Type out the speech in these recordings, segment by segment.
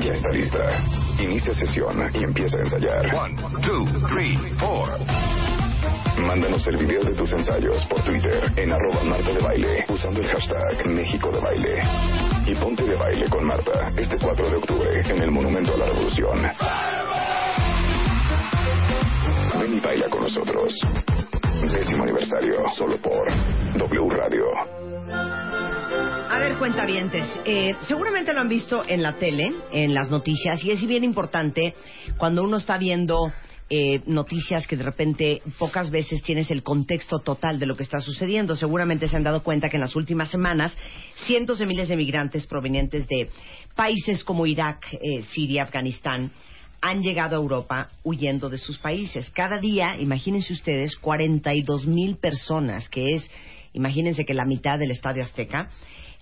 Ya está lista. Inicia sesión y empieza a ensayar. One, two, three, four. Mándanos el video de tus ensayos por Twitter en arroba Marta de Baile usando el hashtag México de Baile. Y ponte de baile con Marta este 4 de octubre en el Monumento a la Revolución. Ven y baila con nosotros. Décimo aniversario, solo por W Radio. Ver, cuentavientes, eh, seguramente lo han visto en la tele, en las noticias, y es bien importante cuando uno está viendo eh, noticias que de repente pocas veces tienes el contexto total de lo que está sucediendo. Seguramente se han dado cuenta que en las últimas semanas cientos de miles de migrantes provenientes de países como Irak, eh, Siria, Afganistán, han llegado a Europa huyendo de sus países. Cada día, imagínense ustedes, 42 mil personas, que es, imagínense que la mitad del Estadio Azteca,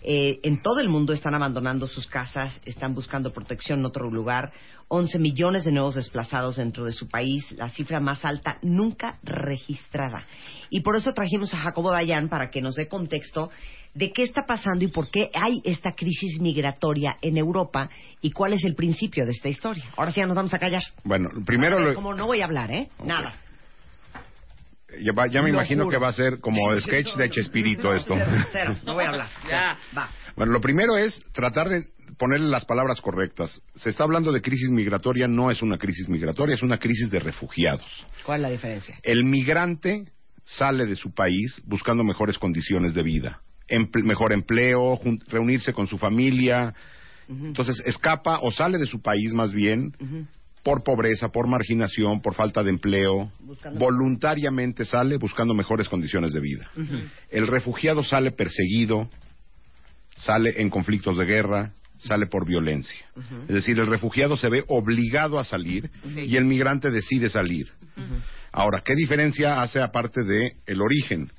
eh, en todo el mundo están abandonando sus casas, están buscando protección en otro lugar. 11 millones de nuevos desplazados dentro de su país, la cifra más alta nunca registrada. Y por eso trajimos a Jacobo Dayan para que nos dé contexto de qué está pasando y por qué hay esta crisis migratoria en Europa y cuál es el principio de esta historia. Ahora sí ya nos vamos a callar. Bueno, primero lo, Como no voy a hablar, ¿eh? Nada. Ya, va- ya me Lo imagino juro. que va a ser como sketch de Chespirito esto. Cero, cero, no voy a hablar. Ya, va. Bueno, lo primero es tratar de ponerle las palabras correctas. Se está hablando de crisis migratoria, no es una crisis migratoria, es una crisis de refugiados. ¿Cuál es la diferencia? El migrante sale de su país buscando mejores condiciones de vida, emple- mejor empleo, jun- reunirse con su familia. Entonces escapa o sale de su país más bien por pobreza, por marginación, por falta de empleo. Buscando- Voluntariamente sale buscando mejores condiciones de vida. El refugiado sale perseguido, sale en conflictos de guerra, sale por violencia. Es decir, el refugiado se ve obligado a salir y el migrante decide salir. Ahora, ¿qué diferencia hace aparte de el origen?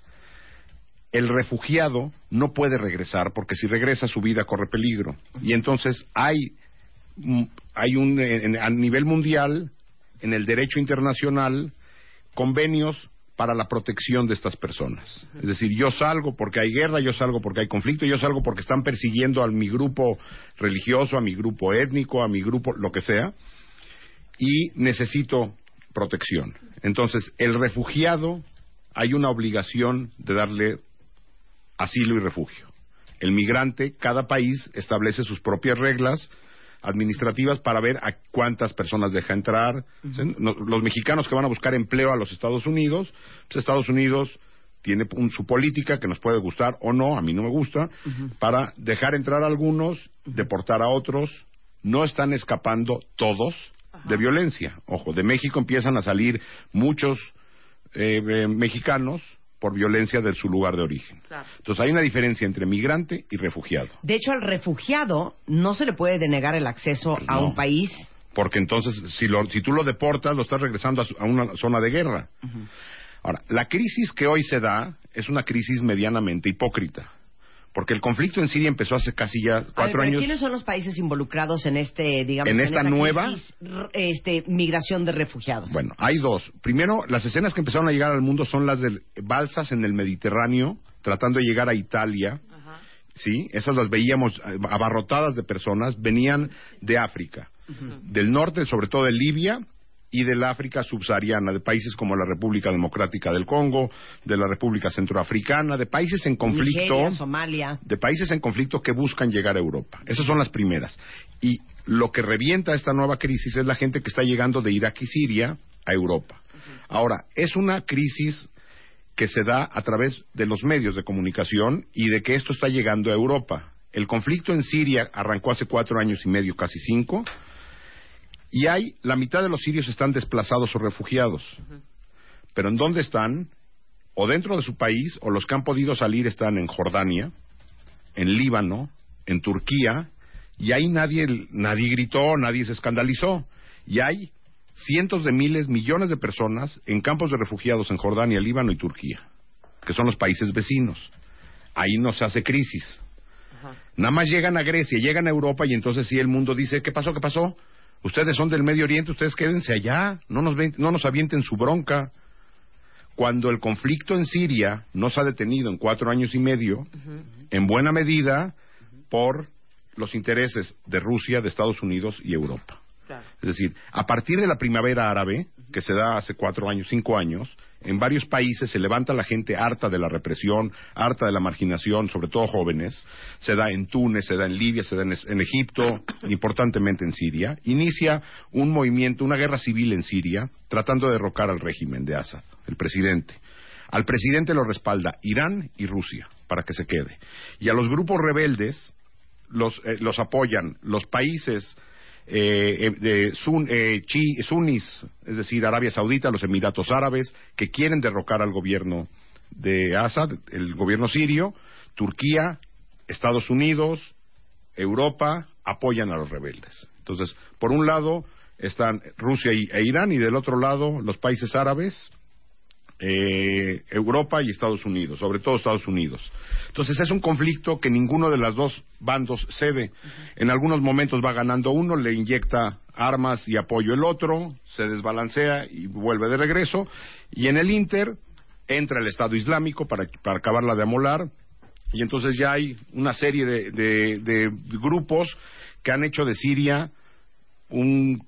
El refugiado no puede regresar porque si regresa su vida corre peligro. Y entonces hay, hay un, en- a nivel mundial, en el derecho internacional, convenios para la protección de estas personas. Es decir, yo salgo porque hay guerra, yo salgo porque hay conflicto, yo salgo porque están persiguiendo a mi grupo religioso, a mi grupo étnico, a mi grupo, lo que sea, y necesito protección. Entonces, el refugiado hay una obligación de darle asilo y refugio. El migrante, cada país establece sus propias reglas administrativas para ver a cuántas personas deja entrar. Los mexicanos que van a buscar empleo a los Estados Unidos, pues Estados Unidos tiene un- su política que nos puede gustar o no, a mí no me gusta, para dejar entrar a algunos, deportar a otros. No están escapando todos de violencia. Ojo, de México empiezan a salir muchos eh, eh, mexicanos por violencia de su lugar de origen. Entonces hay una diferencia entre migrante y refugiado. De hecho, al refugiado no se le puede denegar el acceso a No. un país. Porque entonces, si, lo- si tú lo deportas, lo estás regresando a, su- a una zona de guerra. Ahora, la crisis que hoy se da es una crisis medianamente hipócrita. Porque el conflicto en Siria empezó hace casi ya ver, cuatro años. ¿Quiénes son los países involucrados en este, digamos, ¿En esta nueva? crisis, este, migración de refugiados? Bueno, hay dos. Primero, las escenas que empezaron a llegar al mundo son las de balsas en el Mediterráneo, tratando de llegar a Italia. ¿Sí? Esas las veíamos eh, abarrotadas de personas, venían de África, del norte, sobre todo de Libia, y del África subsahariana, de países como la República Democrática del Congo, de la República Centroafricana, de países en conflicto Nigeria, Somalia. de países en conflicto que buscan llegar a Europa. Esas son las primeras. Y lo que revienta esta nueva crisis es la gente que está llegando de Irak y Siria a Europa. Ahora, es una crisis que se da a través de los medios de comunicación y de que esto está llegando a Europa. El conflicto en Siria arrancó hace cuatro años y medio, casi cinco. Y hay, la mitad de los sirios están desplazados o refugiados. Pero ¿en dónde están? O dentro de su país, o los que han podido salir están en Jordania, en Líbano, en Turquía, y ahí nadie, nadie gritó, nadie se escandalizó. Y hay cientos de miles, millones de personas en campos de refugiados en Jordania, Líbano y Turquía, que son los países vecinos. Ahí no se hace crisis. Nada más llegan a Grecia, llegan a Europa y entonces sí el mundo dice, ¿qué pasó? ¿Qué pasó? Ustedes son del Medio Oriente, ustedes quédense allá, no nos, ven- no nos avienten su bronca. Cuando el conflicto en Siria no se ha detenido en cuatro años y medio, en buena medida por los intereses de Rusia, de Estados Unidos y Europa. Es decir, a partir de la primavera árabe, que se da hace cuatro años, cinco años, en varios países se levanta la gente harta de la represión, harta de la marginación, sobre todo jóvenes. Se da en Túnez, se da en Libia, se da en, Egipto, importantemente en Siria. Inicia un movimiento, una guerra civil en Siria, tratando de derrocar al régimen de Assad, el presidente. Al presidente lo respalda Irán y Rusia, para que se quede. Y a los grupos rebeldes los, eh, los apoyan los países eh, eh, sun- eh, chi- sunnis, es decir, Arabia Saudita, los Emiratos Árabes, que quieren derrocar al gobierno de Assad, el gobierno sirio, Turquía, Estados Unidos, Europa, apoyan a los rebeldes. Entonces, por un lado están Rusia e Irán y del otro lado los países árabes, eh, Europa y Estados Unidos, sobre todo Estados Unidos. Entonces es un conflicto que ninguno de los dos bandos cede. En algunos momentos va ganando uno, le inyecta armas y apoyo el otro, se desbalancea y vuelve de regreso. Y en el Inter entra el Estado Islámico para, para acabarla de amolar. Y entonces ya hay una serie de, de- de grupos que han hecho de Siria un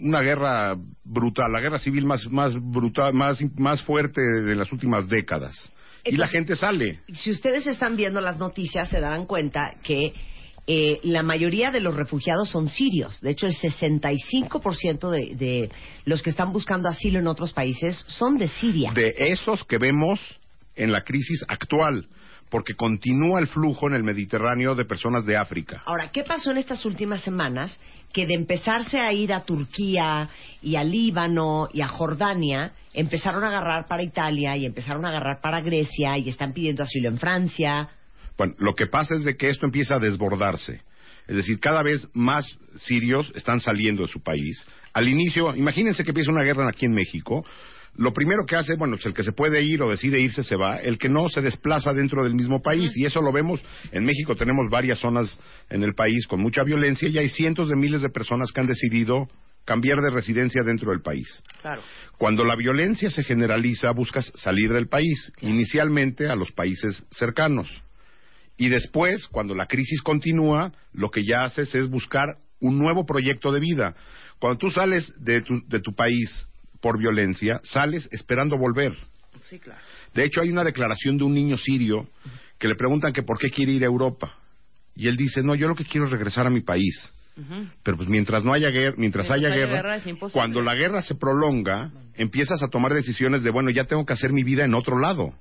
una guerra brutal, la guerra civil más, más brutal, más, más fuerte de las últimas décadas. y la gente sale. Si ustedes están viendo las noticias, se darán cuenta que eh, la mayoría de los refugiados son sirios. De hecho, el 65% de, de los que están buscando asilo en otros países son de Siria. De esos que vemos en la crisis actual, porque continúa el flujo en el Mediterráneo de personas de África. Ahora, ¿qué pasó en estas últimas semanas? Que de empezarse a ir a Turquía y a Líbano y a Jordania, empezaron a agarrar para Italia y empezaron a agarrar para Grecia y están pidiendo asilo en Francia. Bueno, lo que pasa es de que esto empieza a desbordarse. Es decir, cada vez más sirios están saliendo de su país. Al inicio, imagínense que empieza una guerra aquí en México. Lo primero que hace, bueno, pues el que se puede ir o decide irse se va, el que no se desplaza dentro del mismo país. Y eso lo vemos en México. Tenemos varias zonas en el país con mucha violencia y hay cientos de miles de personas que han decidido cambiar de residencia dentro del país. Claro. Cuando la violencia se generaliza, buscas salir del país, inicialmente a los países cercanos. Y después, cuando la crisis continúa, lo que ya haces es buscar un nuevo proyecto de vida. Cuando tú sales de tu, de tu país por violencia, sales esperando volver. Sí, claro. De hecho, hay una declaración de un niño sirio que le preguntan que por qué quiere ir a Europa. Y él dice, no, yo lo que quiero es regresar a mi país. Pero pues mientras no haya guerra, mientras, haya, haya guerra, cuando la guerra se prolonga, empiezas a tomar decisiones de, bueno, ya tengo que hacer mi vida en otro lado.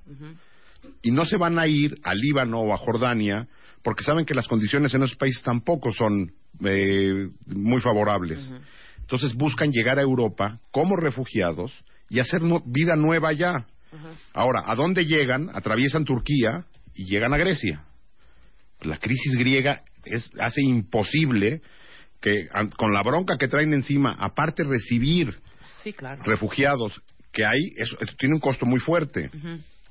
Y no se van a ir a Líbano o a Jordania porque saben que las condiciones en esos países tampoco son eh, muy favorables. Entonces buscan llegar a Europa como refugiados y hacer vida nueva allá. Ahora, ¿a dónde llegan? Atraviesan Turquía y llegan a Grecia. La crisis griega es, hace imposible que, con la bronca que traen encima, aparte recibir Sí, claro. refugiados que hay, eso, eso tiene un costo muy fuerte.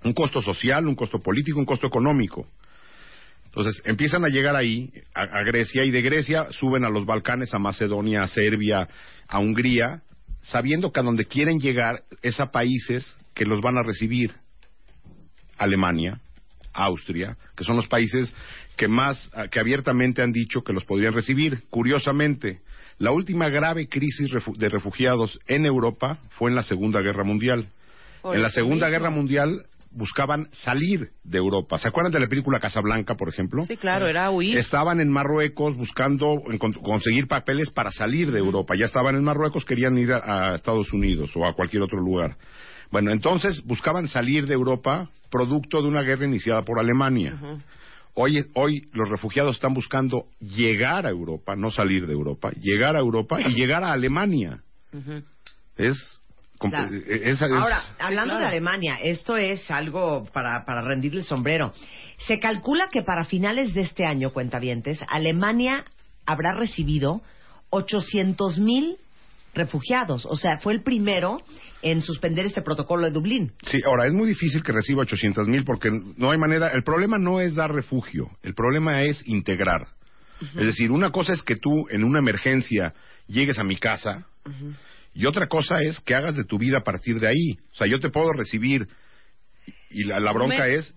Un costo social, un costo político, un costo económico. Entonces empiezan a llegar ahí, a, a Grecia, y de Grecia suben a los Balcanes, a Macedonia, a Serbia, a Hungría, sabiendo que a donde quieren llegar es a países que los van a recibir. Alemania, Austria, que son los países que más, ah, que abiertamente han dicho que los podrían recibir. Curiosamente, la última grave crisis de refugiados en Europa fue en la Segunda Guerra Mundial. En la Segunda. Guerra Mundial buscaban salir de Europa. ¿Se acuerdan de la película Casablanca, por ejemplo? Sí, claro, era huir. Estaban en Marruecos buscando conseguir papeles para salir de Europa. Ya estaban en Marruecos, querían ir a, a Estados Unidos o a cualquier otro lugar. Bueno, entonces buscaban salir de Europa producto de una guerra iniciada por Alemania. Hoy, hoy los refugiados están buscando llegar a Europa, no salir de Europa, llegar a Europa y llegar a Alemania. Es, Claro. eh, esa es- Ahora, hablando claro. de Alemania, esto es algo para, para rendirle el sombrero. Se calcula que para finales de este año, cuentavientes, Alemania habrá recibido 800 mil refugiados. O sea, fue el primero en suspender este protocolo de Dublín. Sí, ahora es muy difícil que reciba 800 mil porque no hay manera. El problema no es dar refugio, el problema es integrar. Es decir, una cosa es que tú en una emergencia llegues a mi casa y otra cosa es que hagas de tu vida a partir de ahí. O sea, yo te puedo recibir y la, la bronca Me- es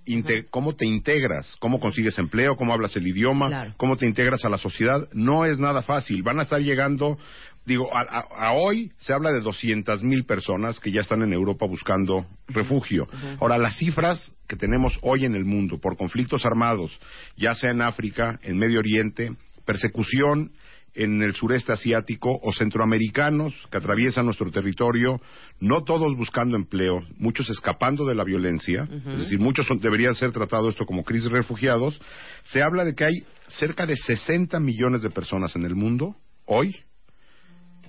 cómo te integras, cómo consigues empleo, cómo hablas el idioma, Claro. cómo te integras a la sociedad. No es nada fácil. Van a estar llegando, digo, a, a- a hoy se habla de 200 mil personas que ya están en Europa buscando refugio. Ahora, las cifras que tenemos hoy en el mundo por conflictos armados, ya sea en África, en Medio Oriente, persecución en el sureste asiático o centroamericanos que atraviesan nuestro territorio, no todos buscando empleo, muchos escapando de la violencia, es decir, muchos son- deberían ser tratados esto como crisis refugiados, se habla de que hay cerca de 60 millones de personas en el mundo hoy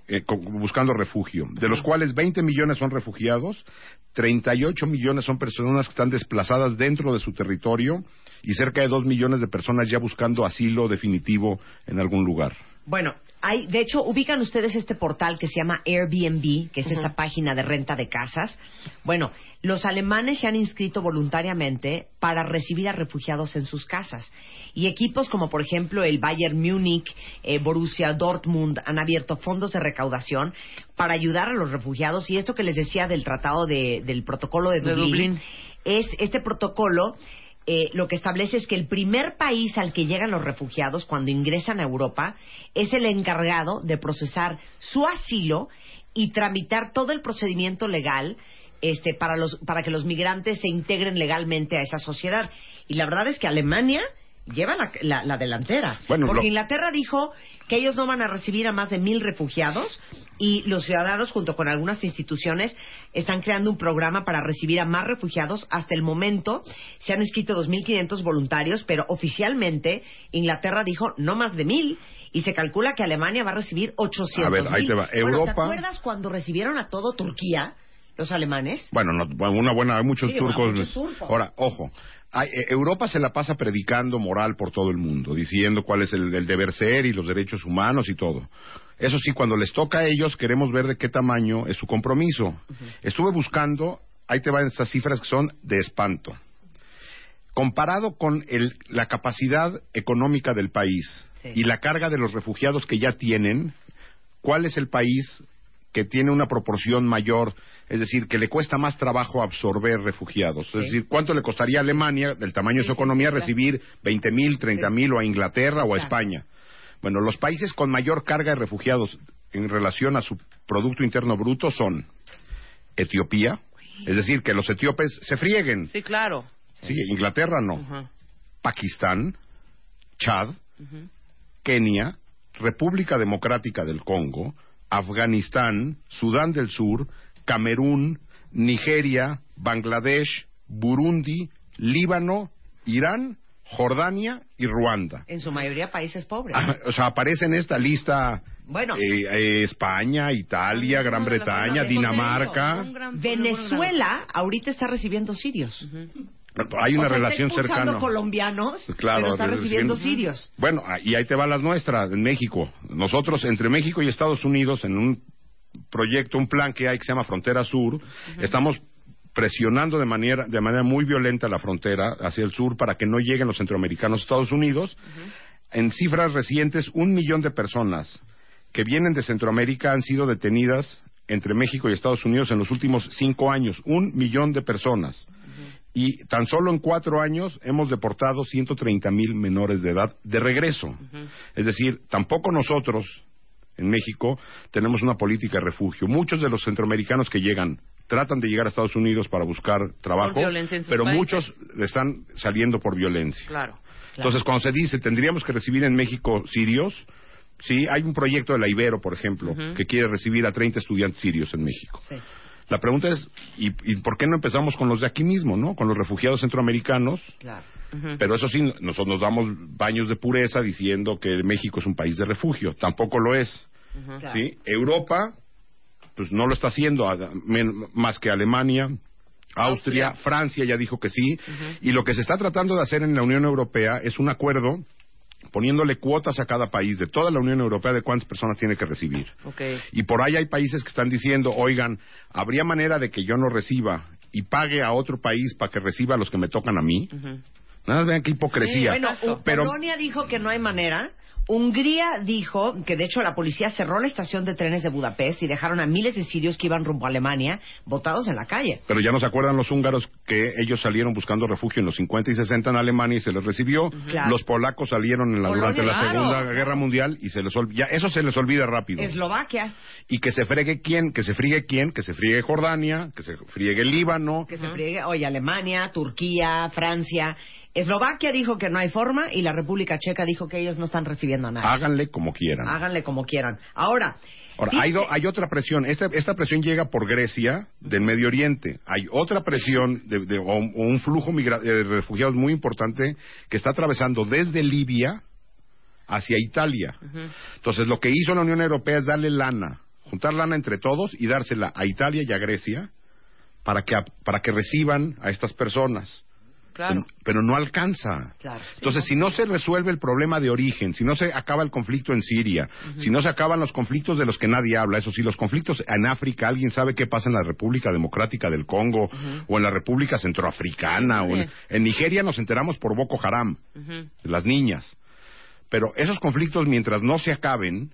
eh, buscando refugio, de los cuales 20 millones son refugiados, 38 millones son personas que están desplazadas dentro de su territorio y cerca de 2 millones de personas ya buscando asilo definitivo en algún lugar. Bueno, hay, de hecho, ubican ustedes este portal que se llama Airbnb, que es esta página de renta de casas. Bueno, los alemanes se han inscrito voluntariamente para recibir a refugiados en sus casas. Y equipos como, por ejemplo, el Bayern Múnich, eh, Borussia Dortmund han abierto fondos de recaudación para ayudar a los refugiados. Y esto que les decía del tratado de- del protocolo de De Dublín, Dublín. es este protocolo eh, lo que establece es que el primer país al que llegan los refugiados cuando ingresan a Europa es el encargado de procesar su asilo y tramitar todo el procedimiento legal este, para, los, para que los migrantes se integren legalmente a esa sociedad. Y la verdad es que Alemania lleva la, la- la delantera. Bueno, Porque lo- Inglaterra dijo que ellos no van a recibir a más de mil refugiados y los ciudadanos, junto con algunas instituciones, están creando un programa para recibir a más refugiados. Hasta el momento se han inscrito 2.500 voluntarios, pero oficialmente Inglaterra dijo no más de mil y se calcula que Alemania va a recibir 800 A ver, ahí te va. Bueno, ¿te acuerdas cuando recibieron a todo Turquía, los alemanes? Bueno, no, una buena, hay muchos Sí, turcos. muchos turcos. Ahora, ojo, hay- eh, Europa se la pasa predicando moral por todo el mundo, diciendo cuál es el, el deber ser y los derechos humanos y todo. Eso sí, cuando les toca a ellos, queremos ver de qué tamaño es su compromiso. Estuve buscando, ahí te van estas cifras que son de espanto. Comparado con el- la capacidad económica del país Sí. y la carga de los refugiados que ya tienen, ¿cuál es el país que tiene una proporción mayor? Es decir, que le cuesta más trabajo absorber refugiados. Sí. Es decir, ¿cuánto le costaría a Alemania, del tamaño de su economía, recibir 20 mil, 30 mil o a Inglaterra o a. España? Bueno, los países con mayor carga de refugiados en relación a su Producto Interno Bruto son Etiopía, es decir, que los etíopes se frieguen. Sí, claro. Sí, Inglaterra no. Pakistán, Chad, Kenia, República Democrática del Congo, Afganistán, Sudán del Sur, Camerún, Nigeria, Bangladesh, Burundi, Líbano, Irán, Jordania y Ruanda. En su mayoría países pobres. Ah, o sea, aparece en esta lista Bueno. eh, eh, España, Italia, Gran las Bretaña, grandes Dinamarca. gran- Venezuela ahorita está recibiendo sirios. Hay una O sea, relación está cercana. colombianos, Claro, pero está recibiendo recibiendo- sirios. Bueno, ah, y ahí te van las nuestras, en México. Nosotros, entre México y Estados Unidos, en un proyecto, un plan que hay que se llama Frontera Sur, estamos presionando de manera, de manera muy violenta la frontera hacia el sur para que no lleguen los centroamericanos a Estados Unidos. En cifras recientes, un millón de personas que vienen de Centroamérica han sido detenidas entre México y Estados Unidos en los últimos cinco años. Un millón de personas. Y tan solo en cuatro años hemos deportado 130 mil menores de edad de regreso. Es decir, tampoco nosotros en México tenemos una política de refugio. Muchos de los centroamericanos que llegan tratan de llegar a Estados Unidos para buscar trabajo, pero países. muchos están saliendo por violencia. Claro. Entonces, cuando se dice tendríamos que recibir en México sirios, sí, hay un proyecto de la Ibero, por ejemplo, que quiere recibir a 30 estudiantes sirios en México. Sí. La pregunta es, ¿y, ¿y por qué no empezamos con los de aquí mismo, no? Con los refugiados centroamericanos. Claro. Pero eso sí, nosotros nos damos baños de pureza diciendo que México es un país de refugio. Tampoco lo es. Claro. ¿sí? Europa, pues no lo está haciendo, más que Alemania, Austria, Francia ya dijo que sí. Y lo que se está tratando de hacer en la Unión Europea es un acuerdo poniéndole cuotas a cada país de toda la Unión Europea de cuántas personas tiene que recibir. Y por ahí hay países que están diciendo, oigan, ¿habría manera de que yo no reciba y pague a otro país para que reciba a los que me tocan a mí? Nada más vean qué hipocresía. Bueno, U- Pero Polonia dijo que no hay manera. Hungría dijo que de hecho la policía cerró la estación de trenes de Budapest y dejaron a miles de sirios que iban rumbo a Alemania botados en la calle. Pero ya no se acuerdan los húngaros que ellos salieron buscando refugio en los 50 y 60 en Alemania y se les recibió. Claro. Los polacos salieron en la- durante la. Segunda Guerra Mundial y se les ya eso se les olvida rápido. Eslovaquia, Y que se fregue quién, que se friegue quién, que se friegue Jordania, que se friegue el Líbano. que se friegue, oye, Alemania, Turquía, Francia. Eslovaquia dijo que no hay forma y la República Checa dijo que ellos no están recibiendo a nadie. Háganle como quieran. Háganle como quieran. Ahora, hay, do- hay otra presión. Esta, esta presión llega por Grecia, del Medio Oriente. Hay otra presión de, de- o, un flujo migra- de refugiados muy importante que está atravesando desde Libia hacia Italia. Entonces, lo que hizo la Unión Europea es darle lana, juntar lana entre todos y dársela a Italia y a Grecia para que, para que reciban a estas personas. Claro. Pero, pero no alcanza. Claro. Entonces, si no se resuelve el problema de origen, si no se acaba el conflicto en Siria, si no se acaban los conflictos de los que nadie habla, eso sí, los conflictos en África, ¿alguien sabe qué pasa en la República Democrática del Congo o en la República Centroafricana? O en, en Nigeria nos enteramos por Boko Haram, las niñas. Pero esos conflictos, mientras no se acaben,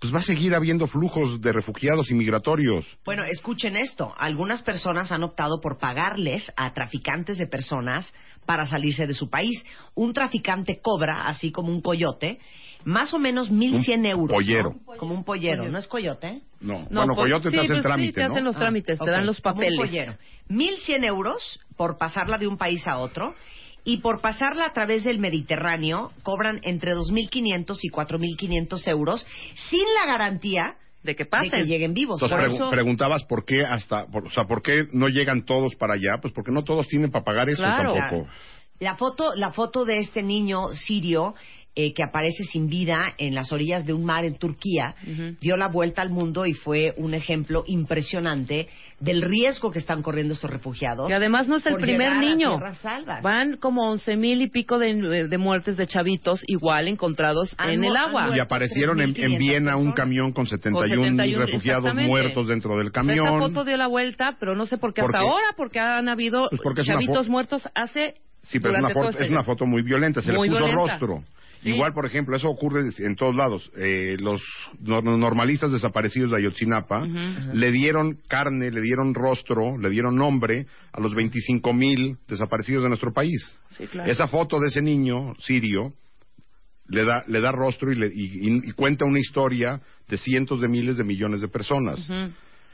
pues va a seguir habiendo flujos de refugiados y migratorios. Bueno, escuchen esto. Algunas personas han optado por pagarles a traficantes de personas para salirse de su país. Un traficante cobra, así como un coyote, más o menos 1.100 Un euros. ¿no? pollero. Como un pollero. ¿No es coyote? No, No, bueno, pues, Coyote sí, te hace el pues sí, trámite, te ¿no? hacen los trámites, Ah, te ok. dan los Como un papeles. pollero. 1.100 euros por pasarla de un país a otro. Y por pasarla a través del Mediterráneo cobran entre 2.500 y 4.500 euros sin la garantía De que de pasen. que lleguen vivos. Entonces Por pregu- eso, preguntabas por qué hasta, por- o sea, por qué no llegan todos para allá, pues porque no todos tienen para pagar eso Claro. tampoco. La foto, la foto de este niño sirio eh, que aparece sin vida en las orillas de un mar en Turquía dio la vuelta al mundo y fue un ejemplo impresionante del riesgo que están corriendo estos refugiados. Y además no es el primer niño. Van como once mil y pico de, de muertes de chavitos igual encontrados Han en el agua. Y aparecieron en, en 3.500 Viena un camión con 71, Con 71, refugiados muertos dentro del O sea, camión. esta foto dio la vuelta, pero no sé por qué ¿Por hasta qué? ahora, porque han habido Pues porque chavitos muertos hace Sí, pero es una, foto, este es una foto muy violenta, se Muy le puso violenta. rostro. Sí. Igual, por ejemplo, eso ocurre en todos lados. Eh, los nor- normalistas desaparecidos de Ayotzinapa le dieron carne, le dieron rostro, le dieron nombre a los 25 mil desaparecidos de nuestro país. Sí, claro. Esa foto de ese niño sirio le da, le da rostro y, le- y- y- y cuenta una historia de cientos de miles de millones de personas.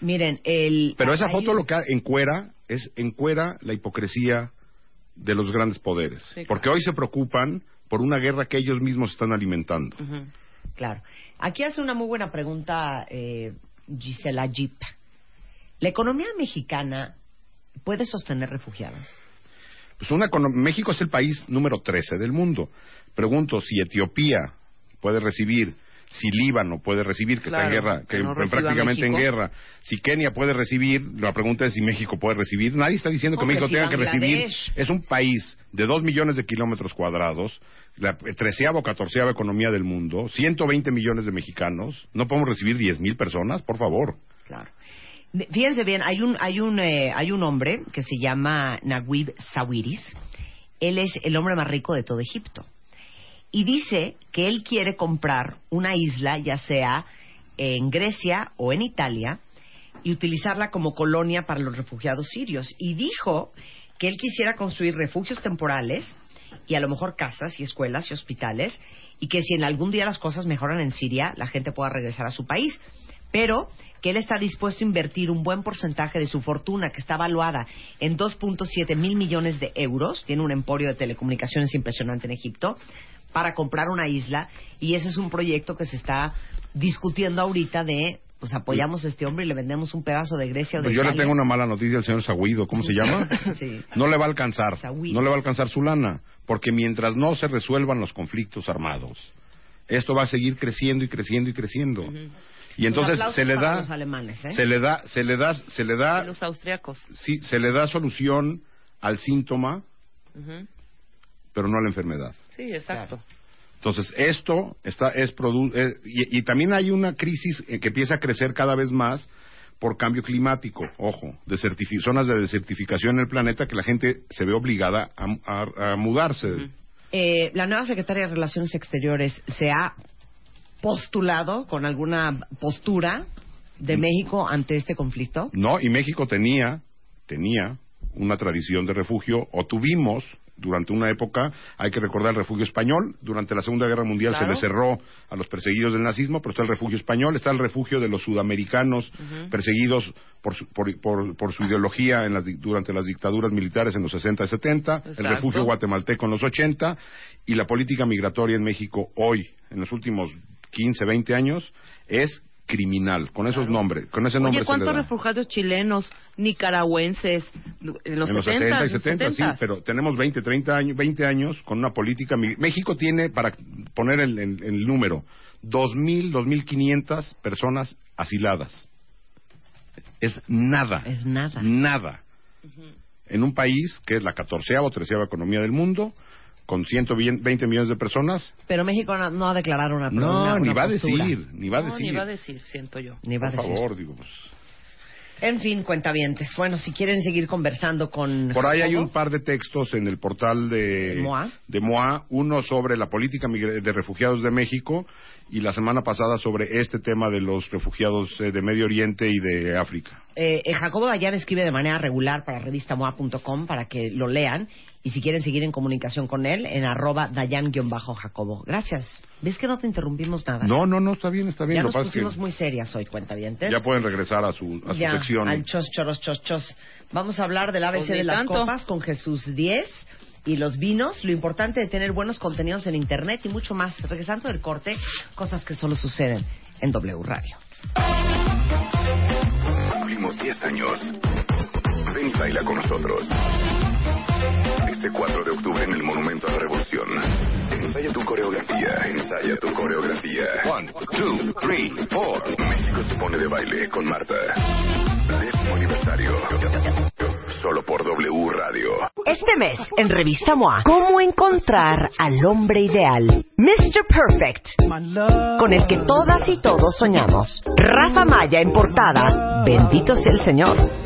Miren, el... Pero esa foto lo que encuera es encuera la hipocresía de los grandes poderes. Sí, claro. Porque hoy se preocupan por una guerra que ellos mismos están alimentando. Claro. Aquí hace una muy buena pregunta eh, Gisela Jeep. ¿La economía mexicana puede sostener refugiados? Pues una México es el país número 13 del mundo. Pregunto si Etiopía puede recibir, si Líbano puede recibir, que está en guerra, que, no prácticamente en guerra, si Kenia puede recibir, la pregunta es si México puede recibir. Nadie está diciendo que México si tenga que recibir. Es un país de dos millones de kilómetros cuadrados, la treceava o catorceava economía del mundo, 120 millones de mexicanos. ¿No podemos recibir 10 mil personas? Por favor. Claro. Fíjense bien, hay un, hay un, eh, hay un hombre que se llama Naguib Sawiris. Él es el hombre más rico de todo Egipto. Y dice que él quiere comprar una isla, ya sea en Grecia o en Italia, y utilizarla como colonia para los refugiados sirios. Y dijo que él quisiera construir refugios temporales y a lo mejor casas y escuelas y hospitales y que si en algún día las cosas mejoran en Siria, la gente pueda regresar a su país. Pero que él está dispuesto a invertir un buen porcentaje de su fortuna, que está valuada en 2.7 mil millones de euros, tiene un emporio de telecomunicaciones impresionante en Egipto, para comprar una isla y ese es un proyecto que se está discutiendo ahorita de pues apoyamos a este hombre y le vendemos un pedazo de Grecia o de Pues yo le Italia. tengo una mala noticia al señor Sagüido, ¿cómo se llama? Sí. No le va a alcanzar, no le va a alcanzar su lana, porque mientras no se resuelvan los conflictos armados, esto va a seguir creciendo y creciendo y creciendo. Y entonces se le da, los alemanes, ¿eh? se le da, se le da, se le Y da, los austriacos. sí, se le da solución al síntoma, pero no a la enfermedad. Sí, exacto. Entonces, esto está, es produ eh, y, y también hay una crisis eh, que empieza a crecer cada vez más por cambio climático, ojo, de zonas de desertificación en el planeta que la gente se ve obligada a, a- a mudarse. Eh, la nueva secretaria de Relaciones Exteriores se ha postulado con alguna postura de México ante este conflicto. No, y México tenía, tenía una tradición de refugio, o tuvimos durante una época, hay que recordar el refugio español, durante la Segunda Guerra Mundial Claro. se le cerró a los perseguidos del nazismo, pero está el refugio español, está el refugio de los sudamericanos perseguidos por su, por, por- por su ideología en las durante las dictaduras militares en los 60 y 70, el refugio guatemalteco en los 80, y la política migratoria en México hoy, en los últimos 15, 20 años, es criminal, con esos nombres, con ese nombre Oye, ¿cuántos refugiados chilenos, nicaragüenses, en los en los 70, 60 y 70, sí, pero tenemos 20, 30 años, 20 años con una política. México tiene, para poner el, el- el número, 2.000, 2.500 personas asiladas. Es nada. Es nada. Nada. En un país que es la catorceava o treceava economía del mundo, con 120 millones de personas, Pero México no, no ha declarado una no, una- ni una va a postura. decir, ni va a No, decir. ni va a decir, siento yo. Ni va a Por decir. favor, digo, pues. En fin, cuentavientes. Bueno, si quieren seguir conversando con Por ahí hay un par de textos en el portal de ¿MOA? de MOA, uno sobre la política de refugiados de México y la semana pasada sobre este tema de los refugiados eh, de Medio Oriente y de África. Eh, eh, Jacobo Dayan escribe de manera regular para revistamoa.com para que lo lean y si quieren seguir en comunicación con él en arroba Dayan-Jacobo. Gracias. ¿Ves que no te interrumpimos nada? No, no, no, está bien, está bien. ya Lo nos que pasa es que pusimos muy serias hoy, cuentavientes. ya pueden regresar a su, a su sección. al chos, choros, chos, chos. Vamos a hablar del ABC Pues ni de las tanto. copas con Jesús 10 y los vinos, lo importante de tener buenos contenidos en Internet y mucho más. Regresando del corte, cosas que solo suceden en W Radio. Cumplimos 10 años. Ven y baila con nosotros. Este 4 de octubre en el Monumento a la Revolución. Ensaya tu coreografía, ensaya tu coreografía. One, two, three, four. México se pone de baile con Marta. Décimo aniversario. Solo por W Radio. Este mes, en Revista MOA, ¿cómo encontrar al hombre ideal? Mr. Perfect, con el que todas y todos soñamos. Rafa Maya en portada. Bendito sea el Señor.